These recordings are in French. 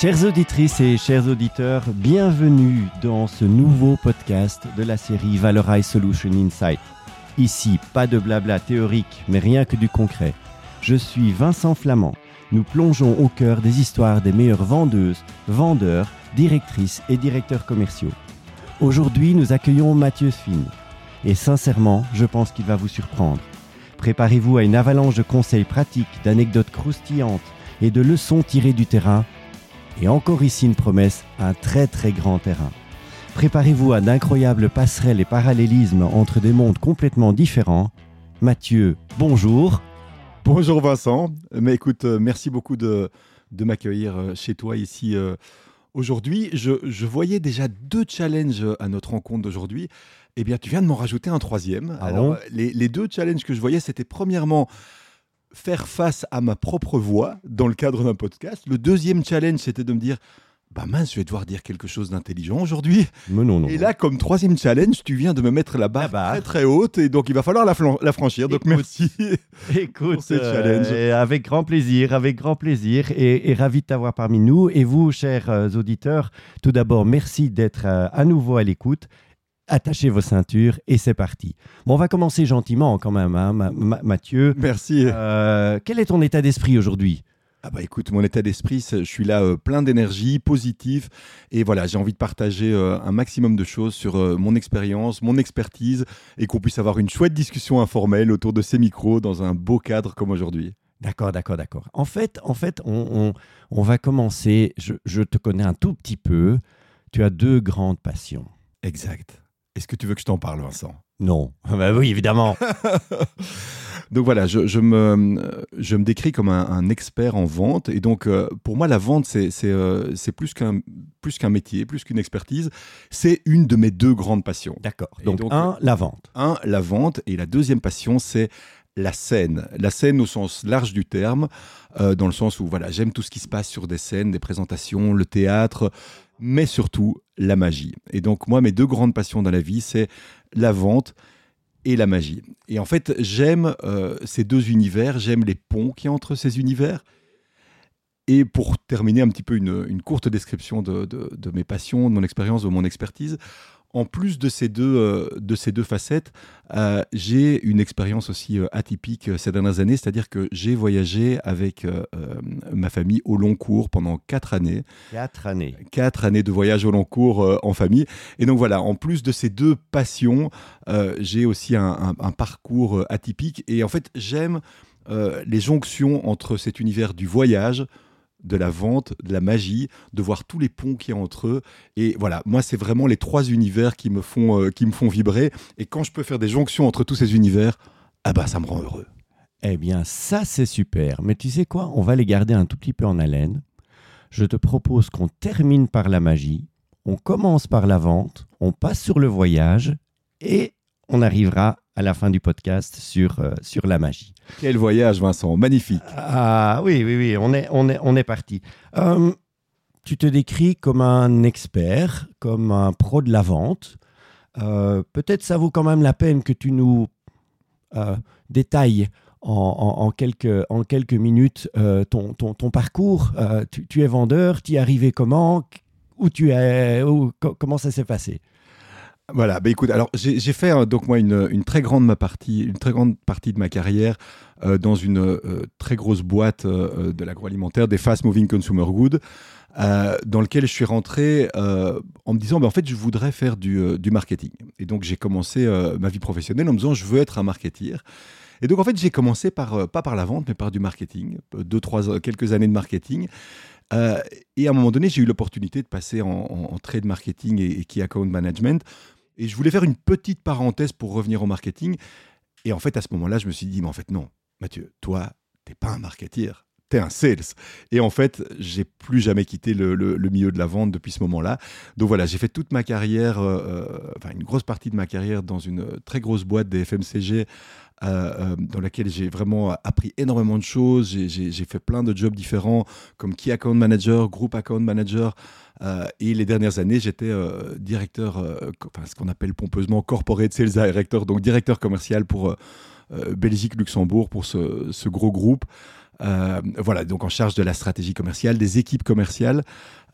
Chères auditrices et chers auditeurs, bienvenue dans ce nouveau podcast de la série Valorize Solution Insight. Ici, pas de blabla théorique, mais rien que du concret. Je suis Vincent Flamand. Nous plongeons au cœur des histoires des meilleures vendeuses, vendeurs, directrices et directeurs commerciaux. Aujourd'hui, nous accueillons Mathieu Sfin. Et sincèrement, je pense qu'il va vous surprendre. Préparez-vous à une avalanche de conseils pratiques, d'anecdotes croustillantes et de leçons tirées du terrain. Et encore ici une promesse, un très très grand terrain. Préparez-vous à d'incroyables passerelles et parallélismes entre des mondes complètement différents. Mathieu, bonjour. Bonjour Vincent. Mais écoute, euh, merci beaucoup de, de m'accueillir euh, chez toi ici euh, aujourd'hui. Je, je voyais déjà deux challenges à notre rencontre d'aujourd'hui. Eh bien, tu viens de m'en rajouter un troisième. Ah Alors, bon? les, les deux challenges que je voyais, c'était premièrement faire face à ma propre voix dans le cadre d'un podcast. Le deuxième challenge, c'était de me dire, bah mince, je vais devoir dire quelque chose d'intelligent aujourd'hui. Mais non, non. Et là, comme troisième challenge, tu viens de me mettre la barre La barre. très très haute et donc il va falloir la, franchir. Donc merci. Écoute, pour ces challenges. euh, avec grand plaisir, avec grand plaisir et, et ravi de t'avoir parmi nous. Et vous, chers euh, auditeurs, tout d'abord, merci d'être euh, à nouveau à l'écoute. Attachez vos ceintures et c'est parti. Bon, on va commencer gentiment quand même, hein, Ma- Ma- Mathieu. Merci. Euh, quel est ton état d'esprit aujourd'hui? Ah bah écoute, mon état d'esprit, je suis là euh, plein d'énergie, positif, et voilà, j'ai envie de partager euh, un maximum de choses sur euh, mon expérience, mon expertise, et qu'on puisse avoir une chouette discussion informelle autour de ces micros dans un beau cadre comme aujourd'hui. D'accord, d'accord, d'accord. En fait, en fait, on, on- on va commencer. Je, je te connais un tout petit peu. Tu as deux grandes passions. Exact. Est-ce que tu veux que je t'en parle, Vincent? Non, bah oui, évidemment. Donc voilà, je, je me, je me décris comme un, un expert en vente. Et donc, euh, pour moi, la vente, c'est c'est, euh, c'est plus qu'un plus qu'un métier, plus qu'une expertise. C'est une de mes deux grandes passions. D'accord. Donc, un, la vente. Un, la vente. Et la deuxième passion, c'est la scène. La scène au sens large du terme, euh, dans le sens où voilà, j'aime tout ce qui se passe sur des scènes, des présentations, le théâtre, mais surtout la magie. Et donc, moi, mes deux grandes passions dans la vie, c'est la vente et la magie. Et en fait, j'aime euh, ces deux univers, j'aime les ponts a entre ces univers. Et pour terminer un petit peu une, une courte description de, de- de mes passions, de mon expérience, de mon expertise, en plus de ces deux, euh, de ces deux facettes, euh, j'ai une expérience aussi euh, atypique ces dernières années, c'est-à-dire que j'ai voyagé avec ma famille au long cours pendant quatre années Quatre années. quatre années de voyage au long cours en famille. Et donc voilà, en plus de ces deux passions, j'ai aussi un, un- un parcours atypique. Et en fait, j'aime les jonctions entre cet univers du voyage, de la vente, de la magie, de voir tous les ponts qu'il y a entre eux. Et voilà, moi, c'est vraiment les trois univers qui me font, euh, qui me font vibrer. Et quand je peux faire des jonctions entre tous ces univers, ah bah, ça me rend heureux. Eh bien, ça, c'est super. Mais tu sais quoi? On va les garder un tout petit peu en haleine. Je te propose qu'on termine par la magie, on commence par la vente, on passe sur le voyage et on arrivera à la fin du podcast sur, euh, sur la magie. Quel voyage, Vincent, magnifique. Ah oui, oui, oui, on est, on est, on est parti. Euh, tu te décris comme un expert, comme un pro de la vente. Euh, Peut-être ça vaut quand même la peine que tu nous détailles en, en- en quelques, en quelques minutes ton, ton, ton parcours. Tu, tu es vendeur, tu y es arrivé comment? Où tu es? Où- Comment ça s'est passé? Voilà, bah écoute, alors j'ai fait euh, donc moi une, très grande ma partie, une très grande partie de ma carrière euh, dans une euh, très grosse boîte euh, de l'agroalimentaire, des fast moving consumer goods, dans lequel je suis rentré en me disant, bah, en fait, je voudrais faire du, marketing. Et donc j'ai commencé ma vie professionnelle en me disant, je veux être un marketeer. Et donc en fait, j'ai commencé par pas par la vente, mais par du marketing, deux, trois, quelques années de marketing. Et à un moment donné, j'ai eu l'opportunité de passer en trade marketing et, et key account management. Et je voulais faire une petite parenthèse pour revenir au marketing. Et en fait, à ce moment-là, je me suis dit, mais en fait, non, Mathieu, toi, t'es pas un marketeer, t'es un sales. Et en fait, j'ai plus jamais quitté le, milieu de la vente depuis ce moment-là. Donc voilà, j'ai fait toute ma carrière, euh, euh, enfin une grosse partie de ma carrière dans une très grosse boîte des FMCG. Euh, dans laquelle j'ai vraiment appris énormément de choses. J'ai- fait plein de jobs différents, comme Key Account Manager, Group Account Manager. euh, et les dernières années, j'étais euh, directeur, euh, enfin, ce qu'on appelle pompeusement Corporate Sales Director, donc directeur commercial pour euh, euh, Belgique-Luxembourg, pour ce, ce gros groupe. Euh, voilà, donc en charge de la stratégie commerciale, des équipes commerciales.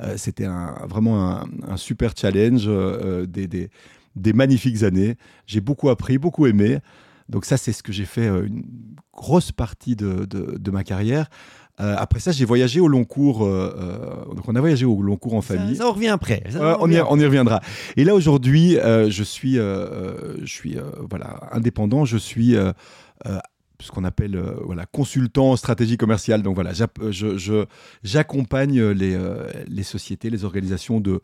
Euh, c'était vraiment un, un, super challenge, euh, des, des, des, magnifiques années. J'ai beaucoup appris, beaucoup aimé. Donc ça, c'est ce que j'ai fait une grosse partie de, de, de ma carrière. Euh, après ça, j'ai voyagé au long cours. Euh, donc, on a voyagé au long cours en famille. Ça, on revient après. Ça, on, y, on, y, reviendra. Et là, aujourd'hui, je suis, je suis voilà, indépendant. Je suis ce qu'on appelle euh, voilà, consultant en stratégie commerciale. Donc voilà, j'accompagne les, les sociétés, les organisations de,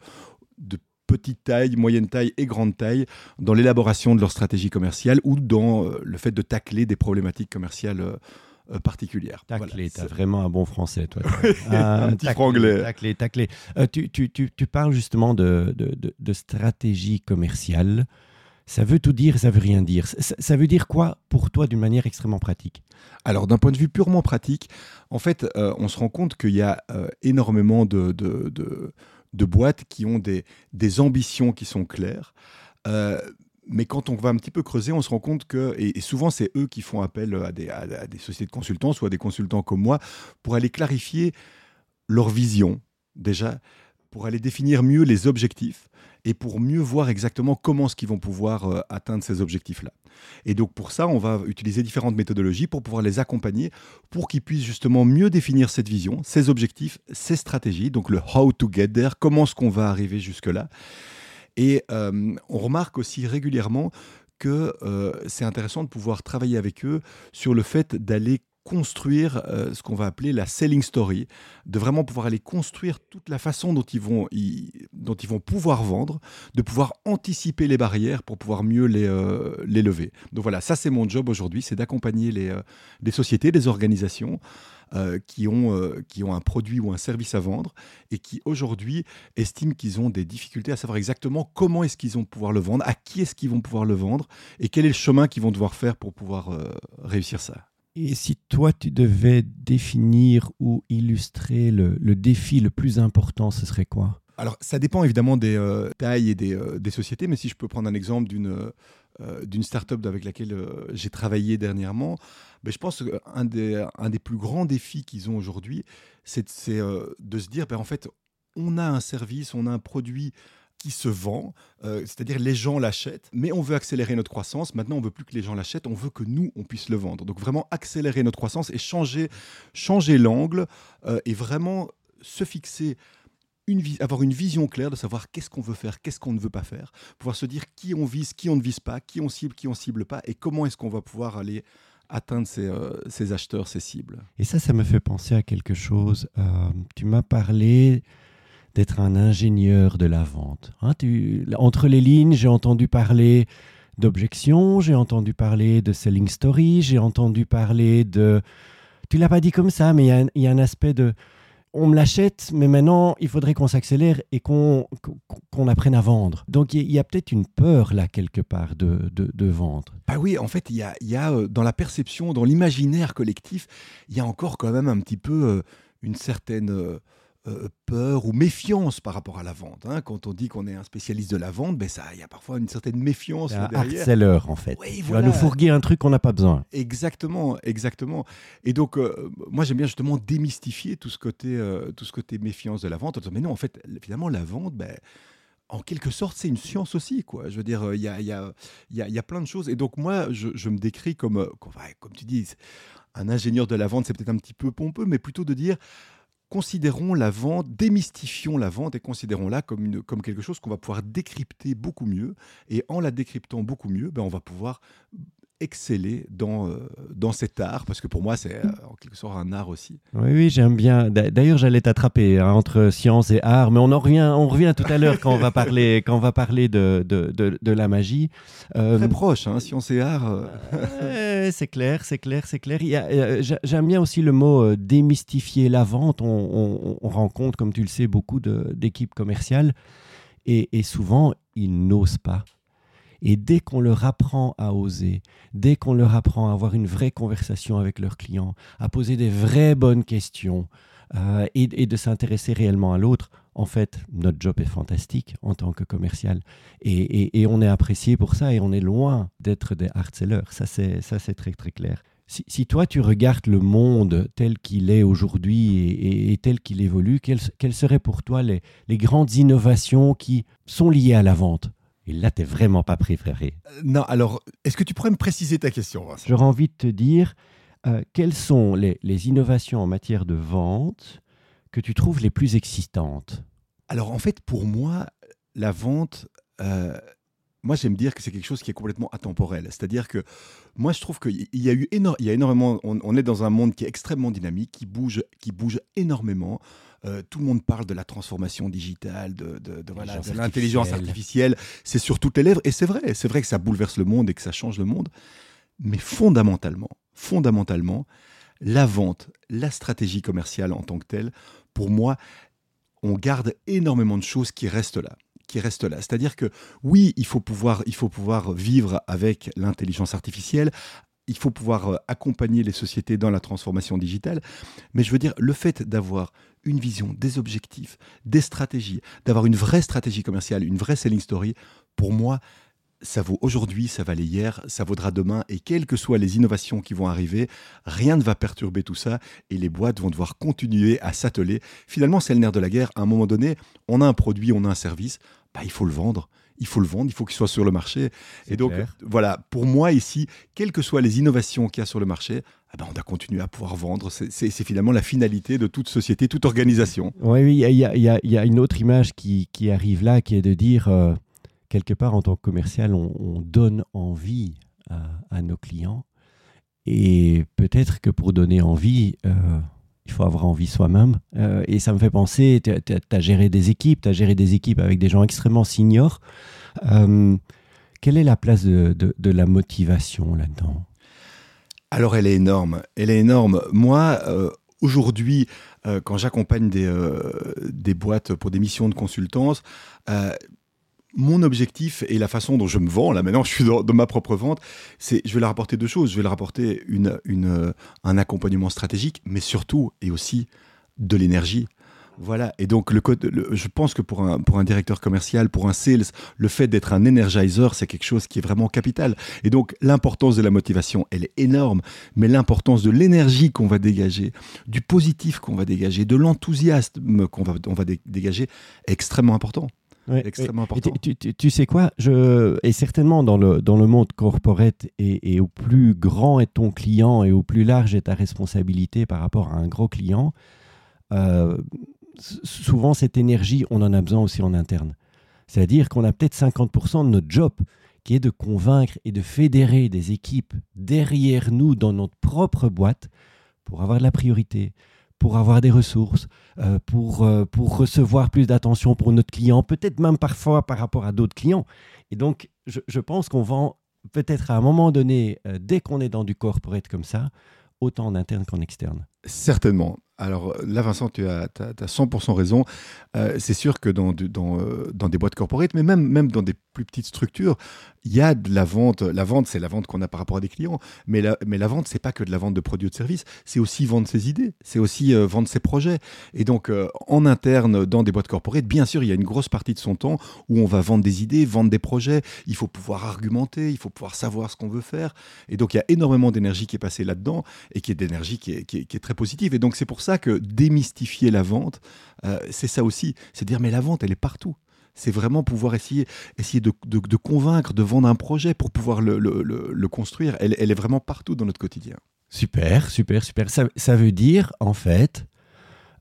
de petite taille, moyenne taille et grande taille dans l'élaboration de leur stratégie commerciale ou dans le fait de tacler des problématiques commerciales euh, particulière. Taclé, tu as vraiment un bon français, toi. un petit franglais. Taclé, taclé. Euh, tu, tu, tu, tu, parles justement de, de, de, stratégie commerciale. Ça veut tout dire, ça veut rien dire. Ça, ça veut dire quoi pour toi d'une manière extrêmement pratique? Alors, d'un point de vue purement pratique, en fait, euh, on se rend compte qu'il y a énormément de, de, de, boîtes qui ont des, ambitions qui sont claires. Euh, mais quand on va un petit peu creuser, on se rend compte que, et, souvent c'est eux qui font appel à des, à, des, sociétés de consultants, soit des consultants comme moi, pour aller clarifier leur vision, déjà, pour aller définir mieux les objectifs et pour mieux voir exactement comment est-ce qu'ils vont pouvoir euh, atteindre ces objectifs-là. Et donc pour ça, on va utiliser différentes méthodologies pour pouvoir les accompagner, pour qu'ils puissent justement mieux définir cette vision, ces objectifs, ces stratégies, donc le how to get there, comment est-ce qu'on va arriver jusque-là. Et euh, on remarque aussi régulièrement que euh, c'est intéressant de pouvoir travailler avec eux sur le fait d'aller construire euh, ce qu'on va appeler la selling story, de vraiment pouvoir aller construire toute la façon dont ils vont, dont ils vont pouvoir vendre, de pouvoir anticiper les barrières pour pouvoir mieux les, les lever. Donc voilà, ça c'est mon job aujourd'hui, c'est d'accompagner les, les sociétés, les organisations euh, qui, ont, euh, qui ont un produit ou un service à vendre et qui aujourd'hui estiment qu'ils ont des difficultés à savoir exactement comment est-ce qu'ils vont pouvoir le vendre, à qui est-ce qu'ils vont pouvoir le vendre et quel est le chemin qu'ils vont devoir faire pour pouvoir euh, réussir ça. Et si toi, tu devais définir ou illustrer le, défi le plus important, ce serait quoi? Alors, ça dépend évidemment des tailles et des, des, sociétés, mais si je peux prendre un exemple d'une euh, start-up avec laquelle j'ai travaillé dernièrement, mais je pense qu'un des, un des plus grands défis qu'ils ont aujourd'hui, c'est euh, de se dire, ben, en fait, on a un service, on a un produit qui se vend, euh, c'est-à-dire les gens l'achètent, mais on veut accélérer notre croissance. Maintenant, on veut plus que les gens l'achètent, on veut que nous, on puisse le vendre. Donc vraiment accélérer notre croissance et changer, changer l'angle euh, et vraiment se fixer une avoir une vision claire de savoir qu'est-ce qu'on veut faire, qu'est-ce qu'on ne veut pas faire, pouvoir se dire qui on vise, qui on ne vise pas, qui on cible, qui on cible pas, et comment est-ce qu'on va pouvoir aller atteindre euh, ces, acheteurs, ces cibles. Et ça, ça me fait penser à quelque chose. Euh, tu m'as parlé d'être un ingénieur de la vente. Hein, entre les lignes, j'ai entendu parler d'objection, j'ai entendu parler de selling story, j'ai entendu parler de... Tu l'as pas dit comme ça, mais il y, y, a un aspect de on me l'achète, mais maintenant, il faudrait qu'on s'accélère et qu'on apprenne à vendre. Donc, il y, a peut-être une peur là, quelque part, de, de, vendre. Bah oui, en fait, il y a, y a, euh, dans la perception, dans l'imaginaire collectif, il y a encore quand même un petit peu euh, une certaine... Euh, euh, peur ou méfiance par rapport à la vente. Hein. Quand on dit qu'on est un spécialiste de la vente, ben ça, il y a parfois une certaine méfiance un derrière. seller en fait. Oui, tu vas nous fourguer un truc qu'on n'a pas besoin. Exactement, exactement. Et donc, euh, moi, j'aime bien justement démystifier tout ce côté, euh, tout ce côté méfiance de la vente. Mais non, en fait, finalement, la vente, ben, en quelque sorte, c'est une science aussi. Quoi. Je veux dire, il y a, y, a, y, a, y a, plein de choses. Et donc, moi, je, je me décris comme, comme, comme tu dis, un ingénieur de la vente, c'est peut-être un petit peu pompeux, mais plutôt de dire considérons la vente, démystifions la vente et considérons-la comme, quelque chose qu'on va pouvoir décrypter beaucoup mieux. Et en la décryptant beaucoup mieux, ben, on va pouvoir exceller dans, euh, dans cet art, parce que pour moi, c'est euh, en quelque sorte un art aussi. Oui, oui, j'aime bien. D'ailleurs, j'allais t'attraper hein, entre science et art, mais on en revient, on revient tout à l'heure quand on va parler, quand on va parler de, de, de, la magie. Euh, Très proche, hein, science et art. c'est clair, c'est clair, c'est clair. J'aime bien aussi le mot démystifier la vente. On, on, rencontre, comme tu le sais, beaucoup d'équipes commerciales et, et souvent, ils n'osent pas et dès qu'on leur apprend à oser, dès qu'on leur apprend à avoir une vraie conversation avec leurs clients, à poser des vraies bonnes questions euh, et, de s'intéresser réellement à l'autre, en fait, notre job est fantastique en tant que commercial. Et, on est apprécié pour ça et on est loin d'être des hard sellers. Ça, c'est très, très clair. si, toi tu regardes le monde tel qu'il est aujourd'hui et, tel qu'il évolue, quelles, seraient pour toi les, grandes innovations qui sont liées à la vente? Et là, tu n'es vraiment pas préféré. Euh, non, alors, est-ce que tu pourrais me préciser ta question J'aurais envie de te dire, euh, quelles sont les, innovations en matière de vente que tu trouves les plus existantes Alors, en fait, pour moi, la vente, euh, moi, j'aime dire que c'est quelque chose qui est complètement atemporel. C'est-à-dire que moi, je trouve qu'il y a eu il y a énormément. On, est dans un monde qui est extrêmement dynamique, qui bouge, qui bouge énormément. Euh, tout le monde parle de la transformation digitale, de, de l'intelligence artificielle. C'est sur toutes les lèvres. Et c'est vrai, c'est vrai que ça bouleverse le monde et que ça change le monde. Mais fondamentalement, fondamentalement, la vente, la stratégie commerciale en tant que telle, pour moi, on garde énormément de choses qui restent là qui reste là. C'est-à-dire que oui, il faut pouvoir, il faut pouvoir vivre avec l'intelligence artificielle, il faut pouvoir euh, accompagner les sociétés dans la transformation digitale, mais je veux dire, le fait d'avoir une vision, des objectifs, des stratégies, d'avoir une vraie stratégie commerciale, une vraie selling story, pour moi, ça vaut aujourd'hui, ça valait hier, ça vaudra demain, et quelles que soient les innovations qui vont arriver, rien ne va perturber tout ça, et les boîtes vont devoir continuer à s'atteler. Finalement, c'est le nerf de la guerre. À un moment donné, on a un produit, on a un service, bah, il faut le vendre. Il faut le vendre, il faut qu'il soit sur le marché. Et donc, voilà, pour moi ici, quelles que soient les innovations qu'il y a sur le marché, ben, on doit continuer à pouvoir vendre. C'est finalement la finalité de toute société, toute organisation. Oui, oui, il y, a, une autre image qui, arrive là, qui est de dire... Euh, quelque part, en tant que commercial, on, donne envie à, nos clients. Et peut-être que pour donner envie, euh, il faut avoir envie soi-même. Euh, et ça me fait penser, tu as, géré des équipes, tu as géré des équipes avec des gens extrêmement seniors. Euh, quelle est la place de, la motivation là-dedans? Alors, elle est énorme. Elle est énorme. Moi, aujourd'hui, quand j'accompagne des, des boîtes pour des missions de consultance, mon objectif et la façon dont je me vends, là maintenant je suis dans, ma propre vente, c'est je vais leur apporter deux choses. Je vais leur apporter une, euh, un accompagnement stratégique, mais surtout et aussi de l'énergie. Voilà, et donc le code, je pense que pour un, pour un directeur commercial, pour un sales, le fait d'être un energizer, c'est quelque chose qui est vraiment capital. Et donc l'importance de la motivation, elle est énorme, mais l'importance de l'énergie qu'on va dégager, du positif qu'on va dégager, de l'enthousiasme qu'on va, on va dégager, est extrêmement important extrêmement important. Tu, sais quoi? Je, Et certainement dans le, dans le monde corporate, et, au plus grand est ton client et au plus large est ta responsabilité par rapport à un gros client, euh, souvent cette énergie, on en a besoin aussi en interne. C'est-à-dire qu'on a peut-être 50% de notre job qui est de convaincre et de fédérer des équipes derrière nous dans notre propre boîte pour avoir de la priorité, pour avoir des ressources, euh, pour, euh, pour recevoir plus d'attention pour notre client, peut-être même parfois par rapport à d'autres clients. Et donc, je, je pense qu'on vend peut-être à un moment donné, euh, dès qu'on est dans du corporate comme ça, autant en interne qu'en externe. Certainement. Alors là, Vincent, tu as, as, 100% raison. c'est sûr que dans, dans, des boîtes corporate, mais même, dans des plus petites structures, il y a de la vente. La vente, c'est la vente qu'on a par rapport à des clients. Mais la, mais la vente, c'est pas que de la vente de produits ou de services. C'est aussi vendre ses idées. C'est aussi euh, vendre ses projets. Et donc, euh, en interne, dans des boîtes corporate, bien sûr, il y a une grosse partie de son temps où on va vendre des idées, vendre des projets. Il faut pouvoir argumenter, il faut pouvoir savoir ce qu'on veut faire. Et donc, il y a énormément d'énergie qui est passée là-dedans et qui est d'énergie qui, est, très positive. Et donc, c'est pour ça que démystifier la vente, euh, c'est ça aussi. C'est dire, mais la vente, elle est partout c'est vraiment pouvoir essayer, essayer de, convaincre, de vendre un projet pour pouvoir le, construire. Elle, est vraiment partout dans notre quotidien. Super, super, super. Ça, veut dire, en fait,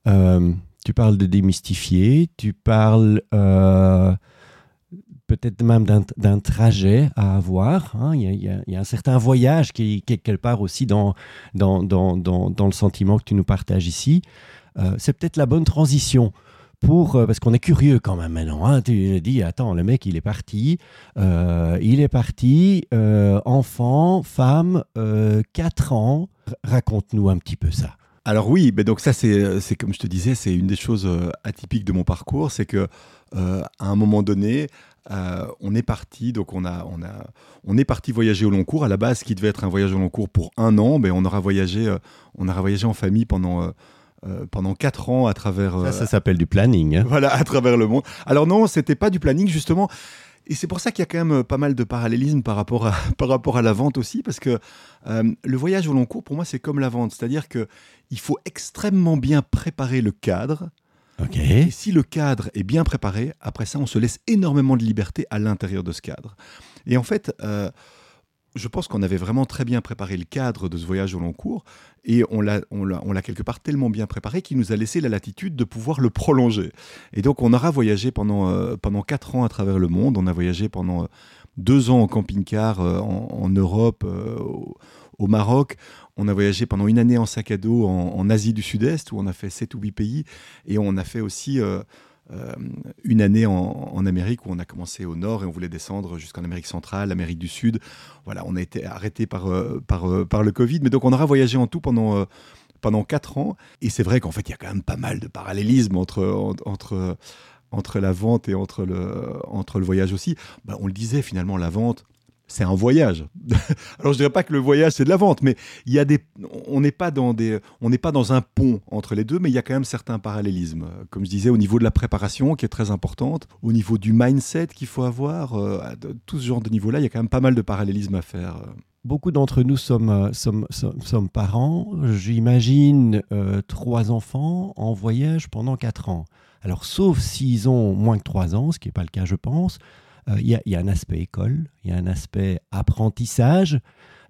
euh, tu parles de démystifier, tu parles euh, peut-être même d'un trajet à avoir. Hein. Il, y a, un certain voyage qui, est quelque part aussi dans, le sentiment que tu nous partages ici. Euh, c'est peut-être la bonne transition pour euh, parce qu'on est curieux quand même maintenant. Hein, tu dis attends le mec il est parti, euh, il est parti, euh, enfant, femme, 4 ans. Raconte-nous un petit peu ça. Alors oui, mais donc ça c'est comme je te disais, c'est une des choses atypiques de mon parcours, c'est que à un moment donné, on est parti, donc on a, on a, on est parti voyager au long cours. À la base, ce qui devait être un voyage au long cours pour un an, mais ben, on aura voyagé, on aura voyagé en famille pendant euh, pendant quatre ans à travers. ça, ça euh, s'appelle du planning. Hein. Voilà, à travers le monde. Alors non, c'était pas du planning justement. Et c'est pour ça qu'il y a quand même pas mal de parallélismes par rapport à, par rapport à la vente aussi, parce que euh, le voyage au long cours, pour moi, c'est comme la vente. C'est-à-dire qu'il faut extrêmement bien préparer le cadre. Et si le cadre est bien préparé, après ça, on se laisse énormément de liberté à l'intérieur de ce cadre. Et en fait, euh, je pense qu'on avait vraiment très bien préparé le cadre de ce voyage au long cours et on l'a, quelque part tellement bien préparé qu'il nous a laissé la latitude de pouvoir le prolonger. Et donc on aura voyagé pendant, euh, pendant quatre ans à travers le monde. On a voyagé pendant euh, deux ans en camping-car euh, en, Europe, au, Maroc. On a voyagé pendant une année en sac à dos en, Asie du Sud-Est où on a fait sept ou huit pays. Et on a fait aussi euh, une année en, Amérique où on a commencé au nord et on voulait descendre jusqu'en Amérique centrale, l'Amérique du Sud. Voilà, on a été arrêté par, euh, par, euh, le Covid, mais donc on aura voyagé en tout pendant pendant quatre ans. Et c'est vrai qu'en fait, il y a quand même pas mal de parallélismes entre, entre, entre la vente et entre le, entre le voyage aussi. Ben, on le disait finalement, la vente, c'est un voyage. Alors je dirais pas que le voyage c'est de la vente, mais il y a des, on n'est pas dans des, on n'est pas dans un pont entre les deux, mais il y a quand même certains parallélismes. Comme je disais, au niveau de la préparation qui est très importante, au niveau du mindset qu'il faut avoir, euh, tout ce genre de niveau-là, il y a quand même pas mal de parallélismes à faire. Beaucoup d'entre nous sommes, euh, parents. J'imagine euh, trois enfants en voyage pendant quatre ans. Alors, sauf s'ils ont moins que trois ans, ce qui n'est pas le cas, je pense, il y, a un aspect école, il y a un aspect apprentissage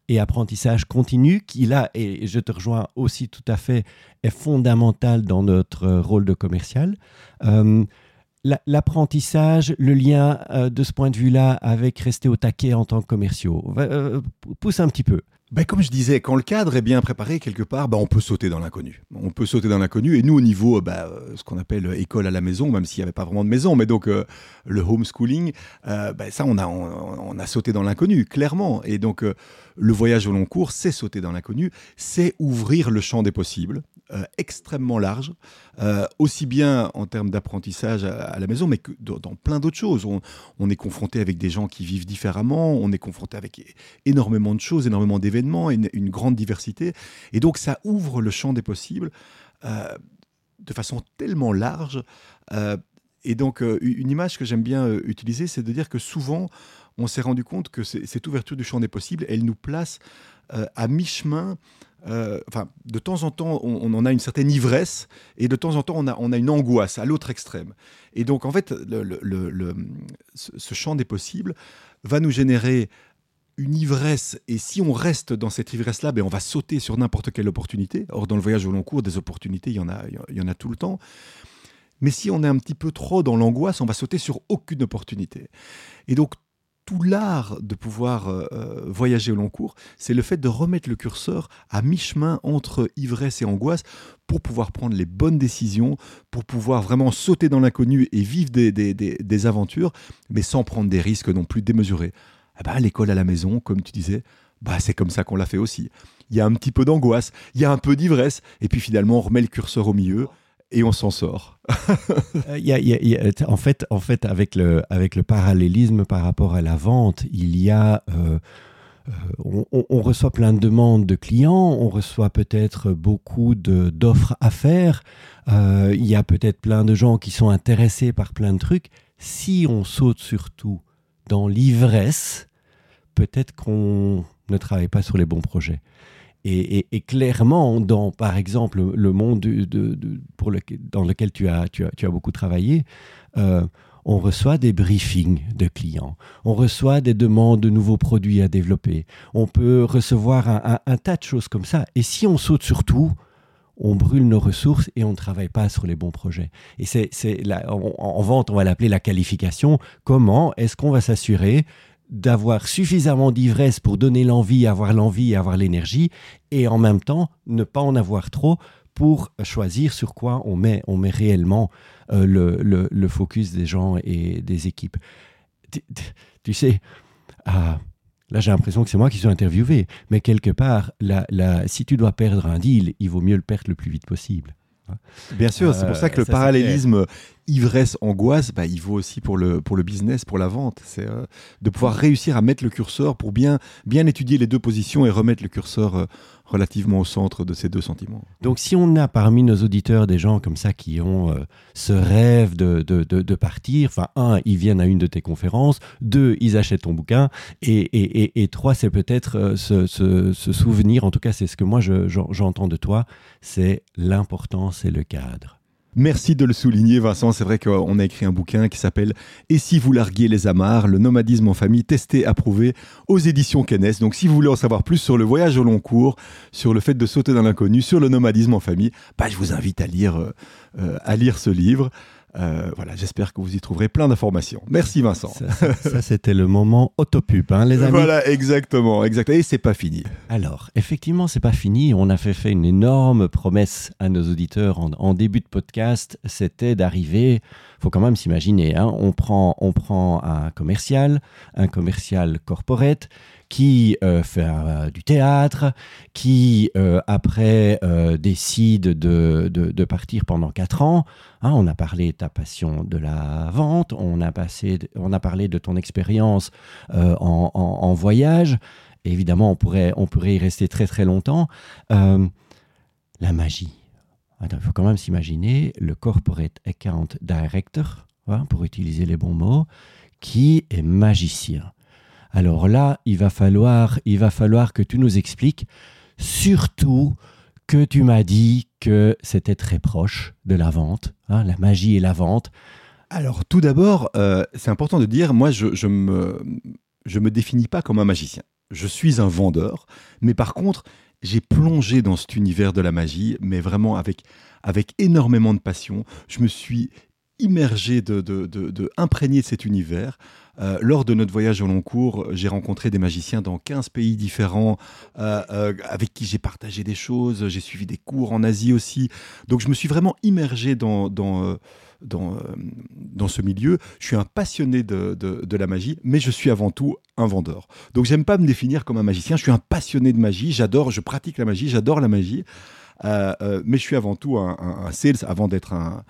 et apprentissage continu qui là, et je te rejoins aussi tout à fait, est fondamental dans notre rôle de commercial. Euh, l'apprentissage, le lien euh, de ce point de vue-là avec rester au taquet en tant que commerciaux. pousse un petit peu. Ben, comme je disais, quand le cadre est bien préparé, quelque part, ben, on peut sauter dans l'inconnu. On peut sauter dans l'inconnu. Et nous, au niveau, ben, euh, ce qu'on appelle école à la maison, même s'il n'y avait pas vraiment de maison, mais donc euh, le homeschooling, euh, ça, on a, on, a sauté dans l'inconnu, clairement. Et donc, le voyage au long cours, c'est sauter dans l'inconnu, c'est ouvrir le champ des possibles. Euh, extrêmement large, euh, aussi bien en termes d'apprentissage à, la maison, mais que dans, plein d'autres choses. On, est confronté avec des gens qui vivent différemment, on est confronté avec énormément de choses, énormément d'événements, une, grande diversité. Et donc ça ouvre le champ des possibles euh, de façon tellement large. et donc une image que j'aime bien utiliser, c'est de dire que souvent, on s'est rendu compte que cette ouverture du champ des possibles, elle nous place à mi-chemin enfin, de temps en temps, on, en a une certaine ivresse et de temps en temps, on a, a une angoisse à l'autre extrême. Et donc, en fait, ce champ des possibles va nous générer une ivresse, et si on reste dans cette ivresse-là, ben on va sauter sur n'importe quelle opportunité. Or, dans le voyage au long cours, des opportunités, il y en a, il y en a tout le temps. Mais si on est un petit peu trop dans l'angoisse, on va sauter sur aucune opportunité. Et donc, l'art de pouvoir euh, euh, voyager au long cours, c'est le fait de remettre le curseur à mi-chemin entre ivresse et angoisse pour pouvoir prendre les bonnes décisions, pour pouvoir vraiment sauter dans l'inconnu et vivre des, aventures, mais sans prendre des risques non plus démesurés. Eh l'école à la maison, comme tu disais, bah, c'est comme ça qu'on l'a fait aussi. Il y a un petit peu d'angoisse, il y a un peu d'ivresse, et puis finalement on remet le curseur au milieu et on s'en sort. en, fait, en fait avec, le, avec le parallélisme par rapport à la vente, il y a... Euh, euh, on, reçoit plein de demandes de clients, on reçoit peut-être beaucoup d'offres à faire, euh, il y a peut-être plein de gens qui sont intéressés par plein de trucs. Si on saute surtout dans l'ivresse, peut-être qu'on ne travaille pas sur les bons projets. Et, clairement, dans, par exemple, le monde de, dans lequel tu as, tu as, beaucoup travaillé, euh, on reçoit des briefings de clients, on reçoit des demandes de nouveaux produits à développer, on peut recevoir un, tas de choses comme ça. Et si on saute sur tout, on brûle nos ressources et on ne travaille pas sur les bons projets. Et c'est, en vente, on va l'appeler la qualification. Comment est-ce qu'on va s'assurer d'avoir suffisamment d'ivresse pour donner l'envie, avoir l'envie et avoir l'énergie, et en même temps ne pas en avoir trop pour choisir sur quoi on met, on met réellement euh, le, focus des gens et des équipes. Tu, sais, ah, là j'ai l'impression que c'est moi qui suis interviewé, mais quelque part, si tu dois perdre un deal, il vaut mieux le perdre le plus vite possible. Bien sûr, c'est pour ça que le euh, parallélisme ivresse, angoisse, bah, il vaut aussi pour le, pour le business, pour la vente. C'est euh, de pouvoir réussir à mettre le curseur pour bien, bien étudier les deux positions et remettre le curseur euh, relativement au centre de ces deux sentiments. Donc si on a parmi nos auditeurs des gens comme ça qui ont euh, ce rêve de, de, de, partir, enfin un, ils viennent à une de tes conférences, deux, ils achètent ton bouquin, et, et, et, trois, c'est peut-être ce, souvenir, en tout cas c'est ce que moi j'entends de toi, c'est l'importance et le cadre. Merci de le souligner, Vincent. C'est vrai qu'on a écrit un bouquin qui s'appelle Et si vous larguiez les amarres, le nomadisme en famille, testé, approuvé aux éditions Kennes. Donc, si vous voulez en savoir plus sur le voyage au long cours, sur le fait de sauter dans l'inconnu, sur le nomadisme en famille, bah, je vous invite à lire, euh, euh, à lire ce livre. Euh, voilà, j'espère que vous y trouverez plein d'informations. Merci Vincent. Ça, c'était le moment autopub, hein, les amis. Voilà, exactement, exactement. Et c'est pas fini. Alors, effectivement, c'est pas fini. On a fait, fait une énorme promesse à nos auditeurs en, début de podcast. C'était d'arriver. Faut quand même s'imaginer. Hein, on prend, on prend un commercial, un commercial corporate qui euh, fait euh, du théâtre, qui euh, après décide de, de, partir pendant quatre ans. Hein, on a parlé de ta passion de la vente, on a, passé, on a parlé de ton expérience en, voyage. évidemment, on pourrait, on pourrait y rester très très longtemps. la magie. Il faut quand même s'imaginer le corporate account director, hein, pour utiliser les bons mots, qui est magicien. Alors là, il va falloir, il va falloir que tu nous expliques, surtout que tu m'as dit que c'était très proche de la vente, hein, la magie et la vente. Alors tout d'abord, euh, c'est important de dire, moi je, je me, je me définis pas comme un magicien. Je suis un vendeur, mais par contre, j'ai plongé dans cet univers de la magie, mais vraiment avec, avec énormément de passion. Je me suis immergé, de, de, imprégné de cet univers. Euh, lors de notre voyage au long cours, j'ai rencontré des magiciens dans 15 pays différents euh, euh, avec qui j'ai partagé des choses. J'ai suivi des cours en Asie aussi. Donc je me suis vraiment immergé dans, dans, dans ce milieu. Je suis un passionné de, la magie, mais je suis avant tout un vendeur. Donc j'aime pas me définir comme un magicien. Je suis un passionné de magie. J'adore, je pratique la magie, j'adore la magie. mais je suis avant tout un, sales avant d'être un,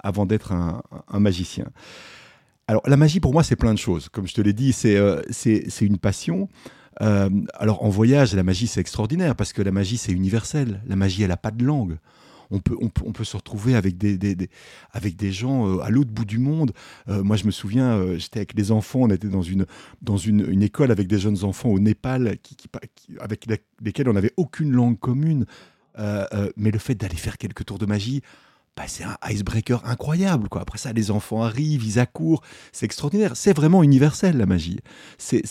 avant d'être un, magicien. Alors la magie pour moi c'est plein de choses. Comme je te l'ai dit, c'est euh, c'est une passion. Euh, alors en voyage, la magie c'est extraordinaire parce que la magie c'est universel. La magie elle n'a pas de langue. On peut, on, peut, se retrouver avec des, des, avec des gens euh, à l'autre bout du monde. moi, je me souviens, j'étais avec les enfants, on était dans une, dans une, une, école avec des jeunes enfants au Népal qui, avec lesquels on n'avait aucune langue commune. mais le fait d'aller faire quelques tours de magie, bah, c'est un icebreaker incroyable. Quoi. Après ça, les enfants arrivent, ils accourent, c'est extraordinaire. C'est vraiment universel, la magie. C'est,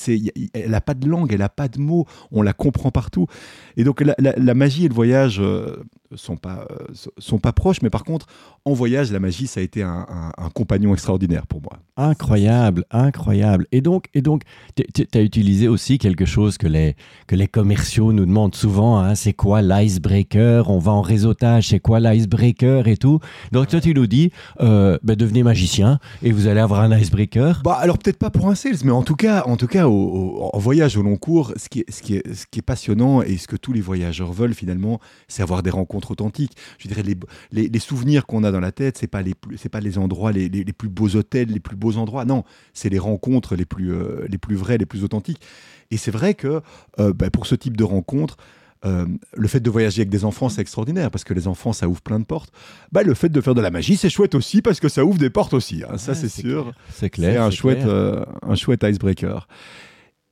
elle n'a pas de langue, elle n'a pas de mots, on la comprend partout. Et donc la, magie et le voyage euh, sont pas, euh, sont pas proches, mais par contre, en voyage, la magie, ça a été un, compagnon extraordinaire pour moi. Incroyable, incroyable. Et donc, et donc tu as utilisé aussi quelque chose que les, que les commerciaux nous demandent souvent, hein, c'est quoi l'icebreaker? On va en réseautage, c'est quoi l'icebreaker et tout? Donc toi, tu nous dis, euh, ben, devenez magicien et vous allez avoir un icebreaker. Bah, alors peut-être pas pour un sales, mais en tout cas, en tout cas en voyage au long cours, ce qui, est, ce, qui est, ce qui est passionnant et ce que tous les voyageurs veulent finalement, c'est avoir des rencontres authentiques. Je dirais, les, les, souvenirs qu'on a dans la tête, c'est pas les c'est pas les endroits, les, les, plus beaux hôtels, les plus beaux endroits. Non, c'est les rencontres les plus, euh, les plus vraies, les plus authentiques. Et c'est vrai que bah, pour ce type de rencontres, euh, le fait de voyager avec des enfants, c'est extraordinaire parce que les enfants, ça ouvre plein de portes. Bah, le fait de faire de la magie, c'est chouette aussi parce que ça ouvre des portes aussi. Hein. ça, c'est sûr. C'est clair. C'est un, chouette, euh, un chouette icebreaker.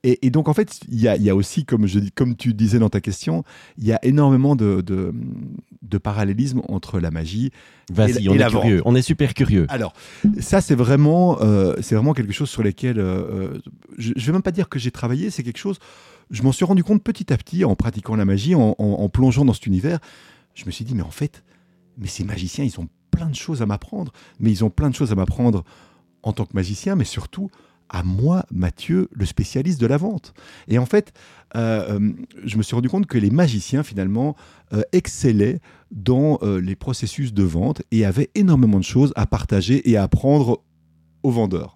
Et, donc, en fait, il y a, aussi, comme, je, comme tu disais dans ta question, il y a énormément de, de, parallélisme entre la magie et, on est curieux. On est super curieux. Alors, ça, c'est vraiment, euh, c'est vraiment quelque chose sur lequel je ne vais même pas dire que j'ai travaillé, c'est quelque chose je m'en suis rendu compte petit à petit en pratiquant la magie, en, plongeant dans cet univers. Je me suis dit, mais en fait, mais ces magiciens, ils ont plein de choses à m'apprendre, mais ils ont plein de choses à m'apprendre en tant que magicien, mais surtout à moi, Mathieu, le spécialiste de la vente. Et en fait, euh, euh, je me suis rendu compte que les magiciens, finalement, euh, excellaient dans les processus de vente et avaient énormément de choses à partager et à apprendre aux vendeurs.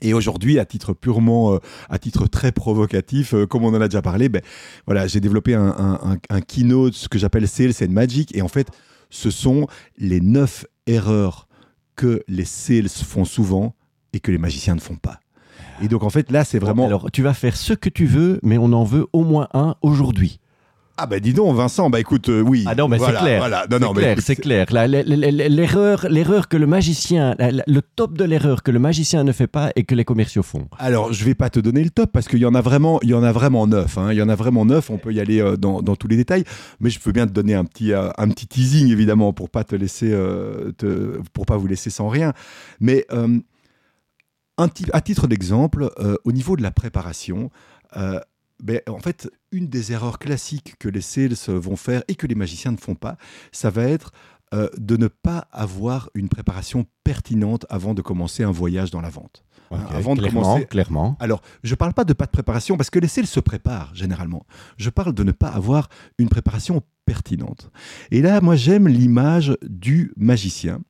Et aujourd'hui, à titre purement, euh, à titre très provocatif, euh, comme on en a déjà parlé, ben, voilà, j'ai développé un, un, un, keynote, ce que j'appelle Sales and Magic. Et en fait, ce sont les neuf erreurs que les sales font souvent et que les magiciens ne font pas. Et donc en fait là c'est vraiment... Alors tu vas faire ce que tu veux, mais on en veut au moins un aujourd'hui. Ah bah dis donc Vincent, bah écoute, euh, oui. Ah non mais Voilà, c'est clair. voilà. Non, c'est non, c'est clair. La- la- la- la- L'erreur, l'erreur que le magicien, la- la- le top de l'erreur que le magicien ne fait pas et que les commerciaux font. Alors, je vais pas te donner le top parce qu'il y en a vraiment, il y en a vraiment neuf. hein. Il y en a vraiment neuf. On peut y aller euh, dans, dans tous les détails, mais je peux bien te donner un petit, euh, un petit teasing évidemment pour pas te laisser, te- pour pas vous laisser sans rien. Mais un à titre d'exemple, au niveau de la préparation. Ben, en fait, une des erreurs classiques que les sales vont faire et que les magiciens ne font pas, ça va être euh, de ne pas avoir une préparation pertinente avant de commencer un voyage dans la vente. Hein, avant de clairement, commencer- clairement. alors, je ne parle pas de pas de préparation parce que les sales se préparent généralement. Je parle de ne pas avoir une préparation pertinente. Et là, moi, j'aime l'image du magicien.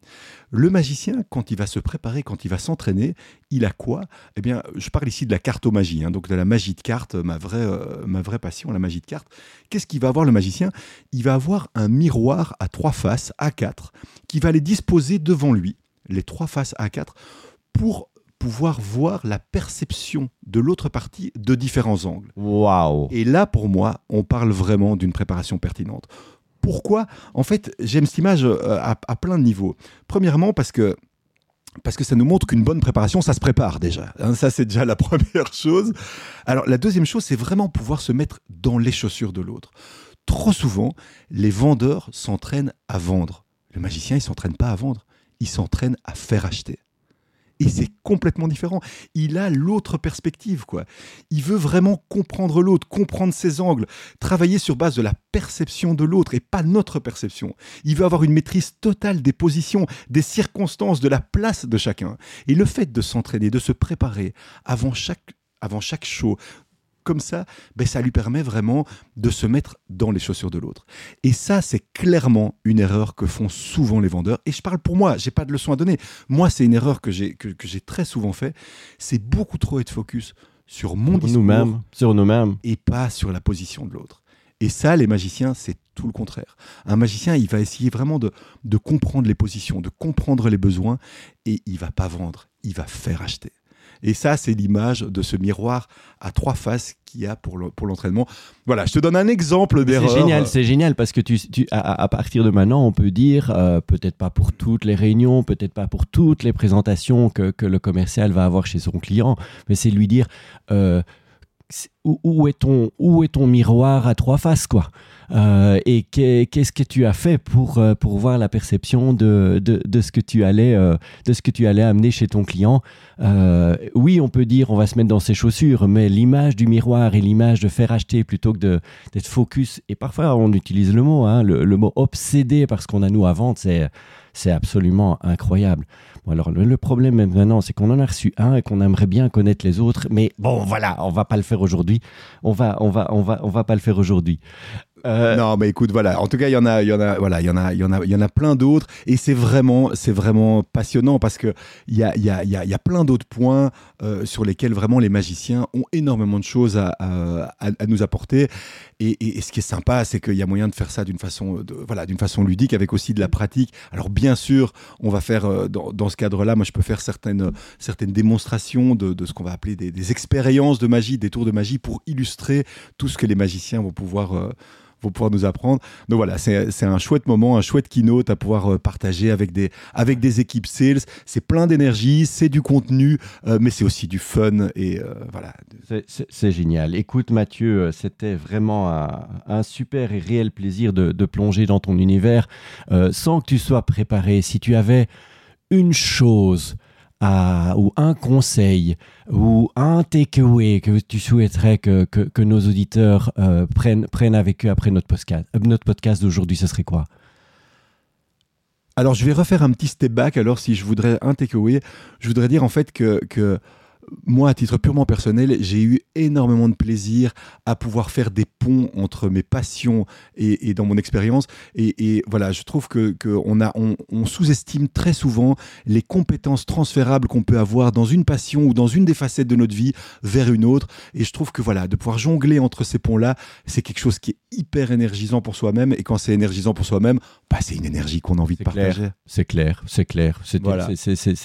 Le magicien, quand il va se préparer, quand il va s'entraîner, il a quoi? Eh bien, je parle ici de la cartomagie, hein, donc de la magie de cartes, ma vraie, euh, ma vraie passion, la magie de cartes. Qu'est-ce qu'il va avoir le magicien? Il va avoir un miroir à trois faces, A4, qui va les disposer devant lui, les trois faces A4, pour pouvoir voir la perception de l'autre partie de différents angles. Waouh. Et là, pour moi, on parle vraiment d'une préparation pertinente. Pourquoi En fait, j'aime cette image euh, à, plein de niveaux. Premièrement, parce que parce que ça nous montre qu'une bonne préparation, ça se prépare déjà. Hein, ça, c'est déjà la première chose. Alors, la deuxième chose, c'est vraiment pouvoir se mettre dans les chaussures de l'autre. Trop souvent, les vendeurs s'entraînent à vendre. Le magicien, il s'entraîne pas à vendre, il s'entraîne à faire acheter. Et c'est complètement différent. Il a l'autre perspective, quoi. Il veut vraiment comprendre l'autre, comprendre ses angles, travailler sur base de la perception de l'autre et pas notre perception. Il veut avoir une maîtrise totale des positions, des circonstances, de la place de chacun. Et le fait de s'entraîner, de se préparer avant chaque, avant chaque show, comme ça, ben ça lui permet vraiment de se mettre dans les chaussures de l'autre. Et ça, c'est clairement une erreur que font souvent les vendeurs. Et je parle pour moi, j'ai pas de leçon à donner. Moi, c'est une erreur que j'ai que, que j'ai très souvent fait. C'est beaucoup trop être focus sur mon discours nous-mêmes, sur nous-mêmes. et pas sur la position de l'autre. Et ça, les magiciens, c'est tout le contraire. Un magicien, il va essayer vraiment de, de comprendre les positions, de comprendre les besoins, et il va pas vendre, il va faire acheter. Et ça, c'est l'image de ce miroir à trois faces qu'il y a pour le- pour l'entraînement. voilà, je te donne un exemple d'erreur. C'est génial, c'est génial parce que tu, tu- à, à partir de maintenant, on peut dire, euh, peut-être pas pour toutes les réunions, peut-être pas pour toutes les présentations que, que le commercial va avoir chez son client, mais c'est lui dire euh, où, où est ton, où est ton miroir à trois faces, quoi? Euh, Et qu'est- qu'est-ce que tu as fait pour, euh, pour voir la perception de, de, ce que tu allais, euh, de ce que tu allais amener chez ton client? Oui, on peut dire, on va se mettre dans ses chaussures, mais l'image du miroir et l'image de faire acheter plutôt que d'être focus, et parfois on utilise le mot, hein, le, mot obsédé parce qu'on a nous à vendre, c'est, c'est absolument incroyable. Bon, alors le, le problème maintenant, c'est qu'on en a reçu un et qu'on aimerait bien connaître les autres, mais bon voilà, on va pas le faire aujourd'hui. On va, on va, on va, on va pas le faire aujourd'hui. Euh, Non, mais écoute, voilà. En tout cas, il y en a, il y en a, voilà, il y en a, il y en a, il y en a plein d'autres, et c'est vraiment, c'est vraiment passionnant parce que il y a, il y a, il y y a plein d'autres points euh, sur lesquels vraiment les magiciens ont énormément de choses à, nous apporter. Et, ce qui est sympa, c'est qu'il y a moyen de faire ça d'une façon, voilà, d'une façon ludique, avec aussi de la pratique. Alors bien sûr, on va faire euh, dans, ce cadre-là, moi je peux faire certaines, certaines démonstrations de, ce qu'on va appeler des, des expériences de magie, des tours de magie pour illustrer tout ce que les magiciens vont pouvoir euh, vont pouvoir nous apprendre. Donc voilà, c'est un chouette moment, un chouette keynote à pouvoir euh, partager avec des, avec des équipes sales. C'est plein d'énergie, c'est du contenu, euh, mais c'est aussi du fun. Et euh, voilà. C'est- génial. Écoute Mathieu, c'était vraiment un, super et réel plaisir de, de plonger dans ton univers sans que tu sois préparé. Si tu avais une chose ou un conseil ou un takeaway que tu souhaiterais que, que- que nos auditeurs euh, prennent, prennent avec eux après notre podcast, euh, notre podcast d'aujourd'hui, ce serait quoi? Alors je vais refaire un petit step back. Alors si je voudrais un takeaway, je voudrais dire en fait que, que moi, à titre purement personnel, j'ai eu énormément de plaisir à pouvoir faire des ponts entre mes passions et, dans mon expérience. Et, voilà, je trouve que, on, a, on, sous-estime très souvent les compétences transférables qu'on peut avoir dans une passion ou dans une des facettes de notre vie vers une autre. Et je trouve que voilà, de pouvoir jongler entre ces ponts-là, c'est quelque chose qui est hyper énergisant pour soi-même. Et quand c'est énergisant pour soi-même, bah, c'est une énergie qu'on a envie de partager. C'est clair, c'est clair, c'est voilà.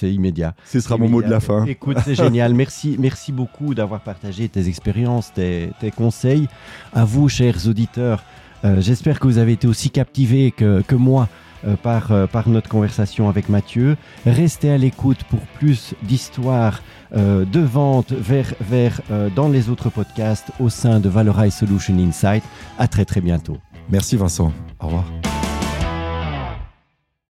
immédiat. Ce sera mon mot de la fin. Écoute, c'est génial. Merci, merci beaucoup d'avoir partagé tes expériences, tes, conseils. À vous, chers auditeurs, euh, j'espère que vous avez été aussi captivés que, que moi euh, par, euh, par notre conversation avec Mathieu. Restez à l'écoute pour plus d'histoires de vente vers, vers, dans les autres podcasts au sein de Valorize Solution Insight. À très très bientôt. Merci Vincent. Au revoir.